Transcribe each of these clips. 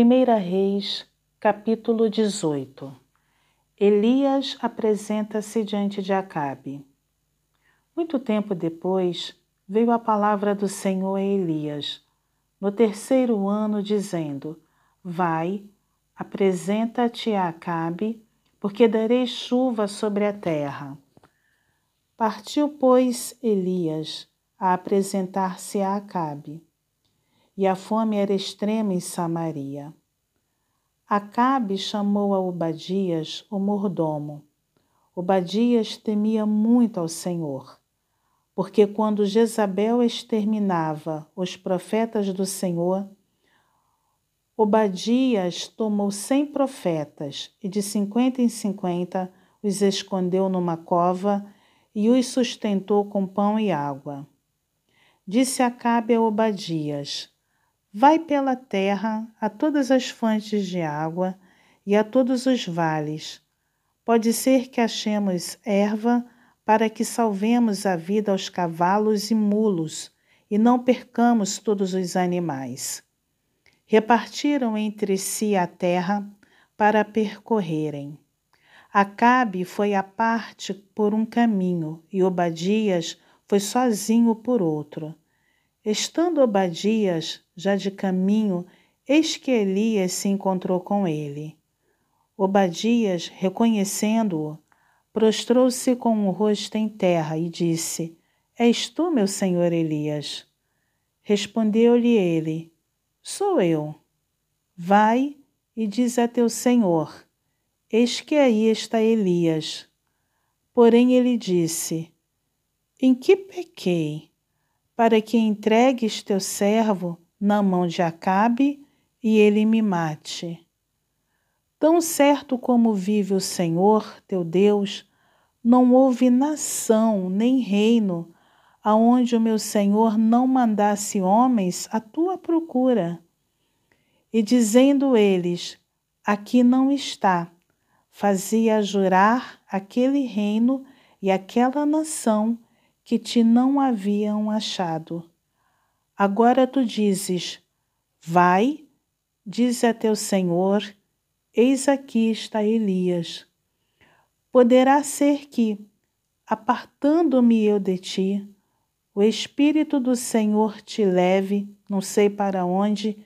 1 Reis, capítulo 18 Elias apresenta-se diante de Acabe. Muito tempo depois, veio a palavra do Senhor a Elias, no terceiro ano, dizendo: Vai, apresenta-te a Acabe, porque darei chuva sobre a terra. Partiu, pois, Elias a apresentar-se a Acabe e a fome era extrema em Samaria. Acabe chamou a Obadias, o mordomo. Obadias temia muito ao Senhor, porque quando Jezabel exterminava os profetas do Senhor, Obadias tomou cem profetas e de cinquenta em cinquenta os escondeu numa cova e os sustentou com pão e água. Disse Acabe a Obadias: Vai pela terra a todas as fontes de água e a todos os vales. Pode ser que achemos erva para que salvemos a vida aos cavalos e mulos e não percamos todos os animais. Repartiram entre si a terra para percorrerem. Acabe foi à parte por um caminho e Obadias foi sozinho por outro. Estando Obadias já de caminho, eis que Elias se encontrou com ele. Obadias, reconhecendo-o, prostrou-se com o rosto em terra e disse: És tu, meu senhor Elias? Respondeu-lhe ele: Sou eu. Vai e diz a teu senhor: Eis que aí está Elias. Porém ele disse: Em que pequei? Para que entregues teu servo na mão de Acabe e ele me mate. Tão certo como vive o Senhor, teu Deus, não houve nação nem reino aonde o meu Senhor não mandasse homens à tua procura. E dizendo eles: Aqui não está, fazia jurar aquele reino e aquela nação que te não haviam achado. Agora tu dizes: Vai, diz a teu senhor, eis aqui está Elias. Poderá ser que, apartando-me eu de ti, o Espírito do Senhor te leve, não sei para onde,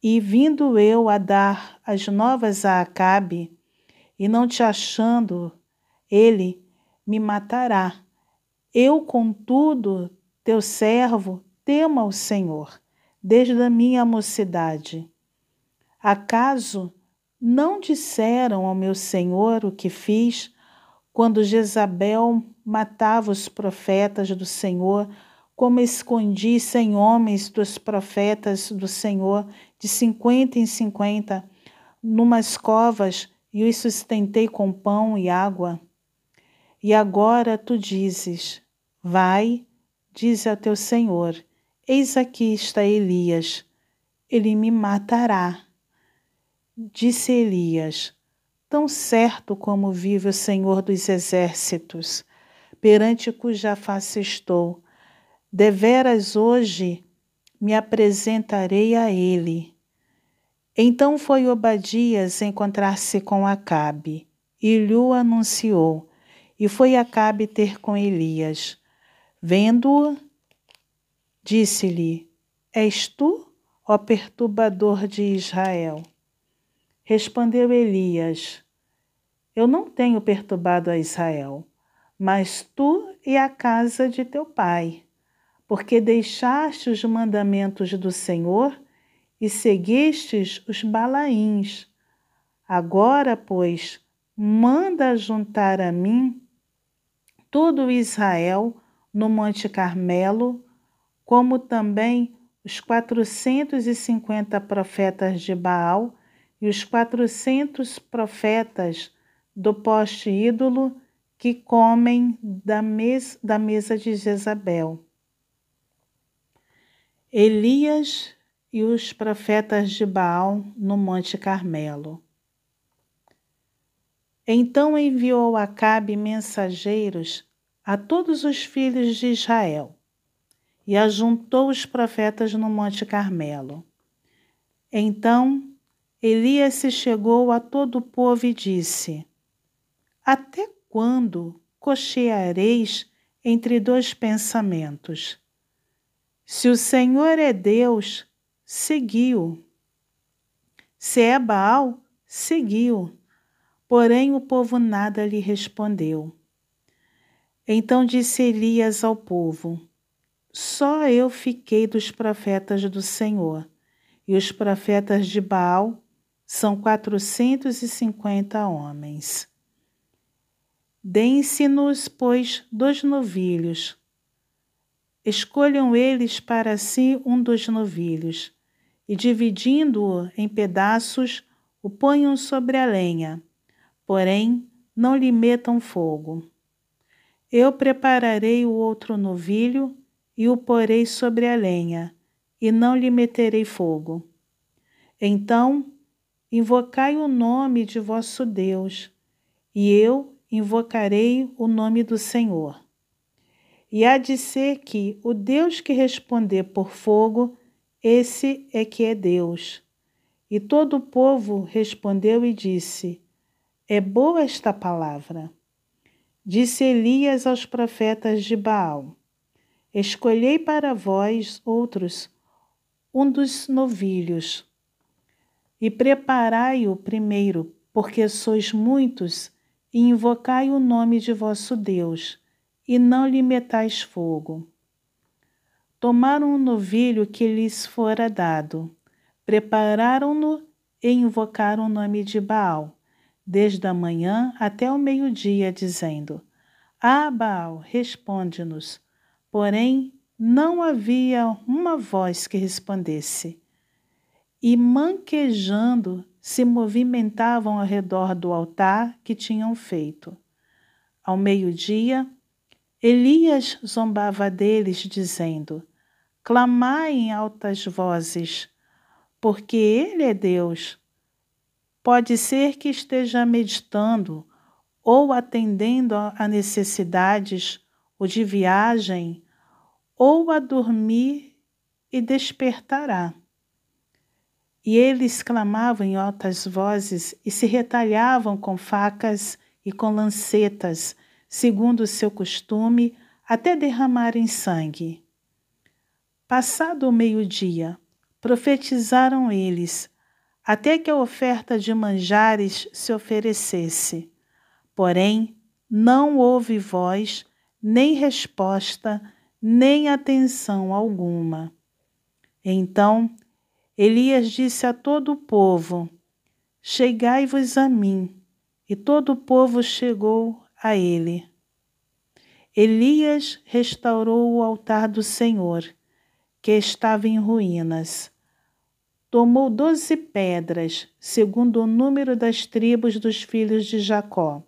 e vindo eu a dar as novas a Acabe, e não te achando, ele me matará eu, contudo, teu servo, temo ao Senhor, desde a minha mocidade. Acaso não disseram ao meu Senhor o que fiz quando Jezabel matava os profetas do Senhor, como escondi cem homens dos profetas do Senhor, de cinquenta em cinquenta, numas covas, e os sustentei com pão e água? E agora tu dizes: Vai, diz ao teu senhor: Eis aqui está Elias, ele me matará. Disse Elias: Tão certo como vive o Senhor dos exércitos, perante cuja face estou, deveras hoje me apresentarei a ele. Então foi Obadias encontrar-se com Acabe e lhe anunciou e foi Acabe ter com Elias. Vendo-o, disse-lhe: És tu, ó perturbador de Israel? Respondeu Elias: Eu não tenho perturbado a Israel, mas tu e a casa de teu pai, porque deixaste os mandamentos do Senhor e seguistes os balaíns. Agora, pois, manda juntar a mim todo Israel no Monte Carmelo, como também os quatrocentos e cinquenta profetas de Baal e os quatrocentos profetas do poste ídolo que comem da, mes da mesa de Jezabel. Elias e os profetas de Baal no Monte Carmelo. Então enviou Acabe mensageiros a todos os filhos de Israel e ajuntou os profetas no Monte Carmelo. Então Elias se chegou a todo o povo e disse: Até quando cocheareis entre dois pensamentos? Se o Senhor é Deus, seguiu. Se é Baal, seguiu. Porém o povo nada lhe respondeu. Então disse Elias ao povo: Só eu fiquei dos profetas do Senhor, e os profetas de Baal são quatrocentos e cinquenta homens. Deem-se-nos, pois, dois novilhos. Escolham eles para si um dos novilhos, e dividindo-o em pedaços, o ponham sobre a lenha porém não lhe metam fogo. Eu prepararei o outro novilho e o porei sobre a lenha, e não lhe meterei fogo. Então invocai o nome de vosso Deus, e eu invocarei o nome do Senhor. E há de ser que o Deus que responder por fogo, esse é que é Deus. E todo o povo respondeu e disse: é boa esta palavra. Disse Elias aos profetas de Baal: Escolhei para vós outros um dos novilhos, e preparai-o primeiro, porque sois muitos, e invocai o nome de vosso Deus, e não lhe metais fogo. Tomaram o novilho que lhes fora dado, prepararam-no e invocaram o nome de Baal desde a manhã até o meio-dia, dizendo: Ah, Baal, responde-nos. Porém, não havia uma voz que respondesse. E manquejando, se movimentavam ao redor do altar que tinham feito. Ao meio-dia, Elias zombava deles, dizendo: Clamai em altas vozes, porque Ele é Deus Pode ser que esteja meditando ou atendendo a necessidades ou de viagem, ou a dormir e despertará. E eles clamavam em altas vozes e se retalhavam com facas e com lancetas, segundo o seu costume, até derramarem sangue. Passado o meio-dia, profetizaram eles, até que a oferta de manjares se oferecesse. Porém, não houve voz, nem resposta, nem atenção alguma. Então Elias disse a todo o povo: Chegai-vos a mim. E todo o povo chegou a ele. Elias restaurou o altar do Senhor, que estava em ruínas tomou doze pedras, segundo o número das tribos dos filhos de Jacó,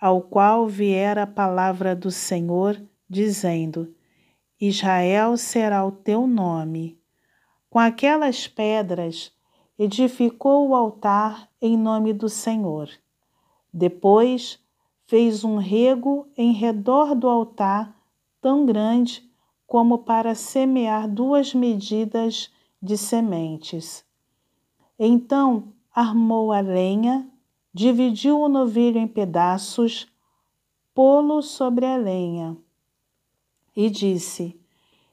ao qual viera a palavra do Senhor, dizendo: Israel será o teu nome. Com aquelas pedras, edificou o altar em nome do Senhor. Depois, fez um rego em redor do altar, tão grande como para semear duas medidas de sementes. Então armou a lenha, dividiu o novilho em pedaços, pô-lo sobre a lenha e disse: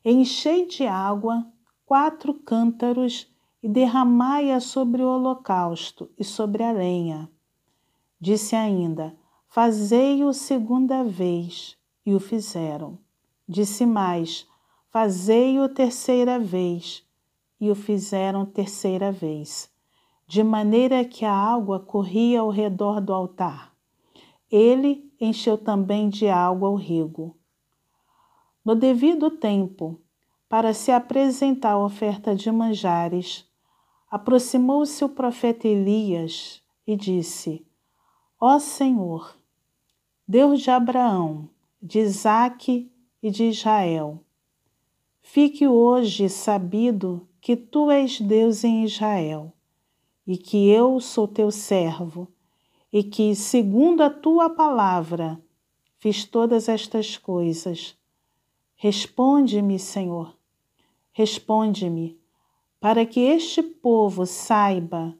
Enchei de água quatro cântaros e derramai-a sobre o holocausto e sobre a lenha. Disse ainda: Fazei-o segunda vez, e o fizeram. Disse mais: Fazei-o terceira vez, e o fizeram terceira vez, de maneira que a água corria ao redor do altar. Ele encheu também de água o rego. No devido tempo, para se apresentar a oferta de manjares, aproximou-se o profeta Elias e disse: Ó Senhor, Deus de Abraão, de Isaque e de Israel, fique hoje sabido que tu és Deus em Israel, e que eu sou teu servo, e que, segundo a tua palavra, fiz todas estas coisas. Responde-me, Senhor, responde-me, para que este povo saiba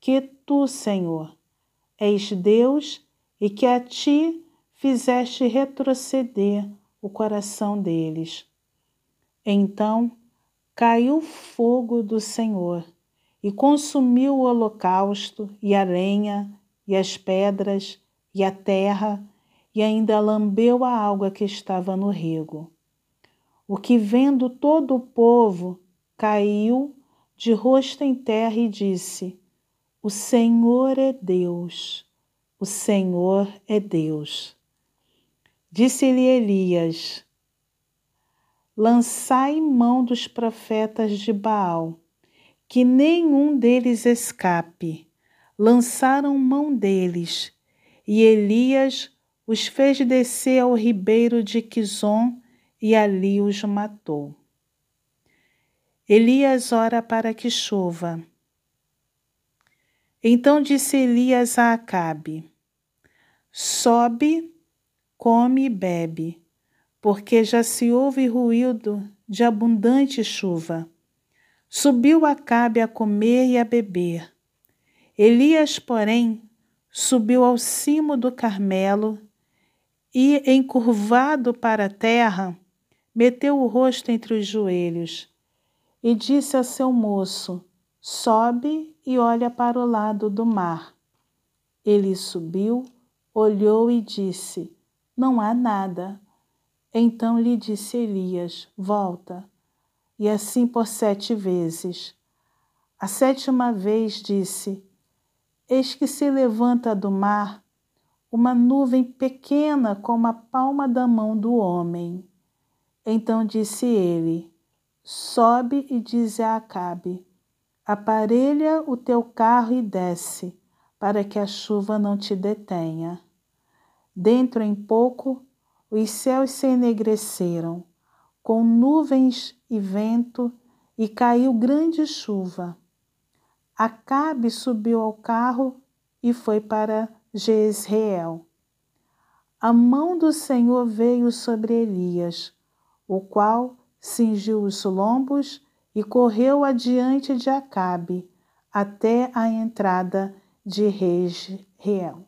que tu, Senhor, és Deus e que a ti fizeste retroceder o coração deles. Então caiu fogo do Senhor e consumiu o holocausto e a lenha e as pedras e a terra e ainda lambeu a água que estava no rego. O que vendo todo o povo caiu de rosto em terra e disse: O Senhor é Deus, o Senhor é Deus. Disse-lhe Elias: Lançai mão dos profetas de Baal, que nenhum deles escape. Lançaram mão deles, e Elias os fez descer ao ribeiro de Quizon e ali os matou. Elias ora para que chova. Então disse Elias a Acabe: Sobe, come e bebe, porque já se ouve ruído de abundante chuva. Subiu Acabe a comer e a beber. Elias, porém, subiu ao cimo do Carmelo e, encurvado para a terra, meteu o rosto entre os joelhos e disse a seu moço: Sobe e olha para o lado do mar. Ele subiu, olhou e disse: Não há nada. Então lhe disse Elias: Volta. E assim por sete vezes. A sétima vez disse: Eis que se levanta do mar uma nuvem pequena como a palma da mão do homem. Então disse ele: Sobe e dize a Acabe: Aparelha o teu carro e desce, para que a chuva não te detenha. Dentro em pouco, os céus se enegreceram, com nuvens e vento, e caiu grande chuva. Acabe subiu ao carro e foi para Jezreel. A mão do Senhor veio sobre Elias, o qual cingiu os lombos e correu adiante de Acabe até a entrada de Regiel.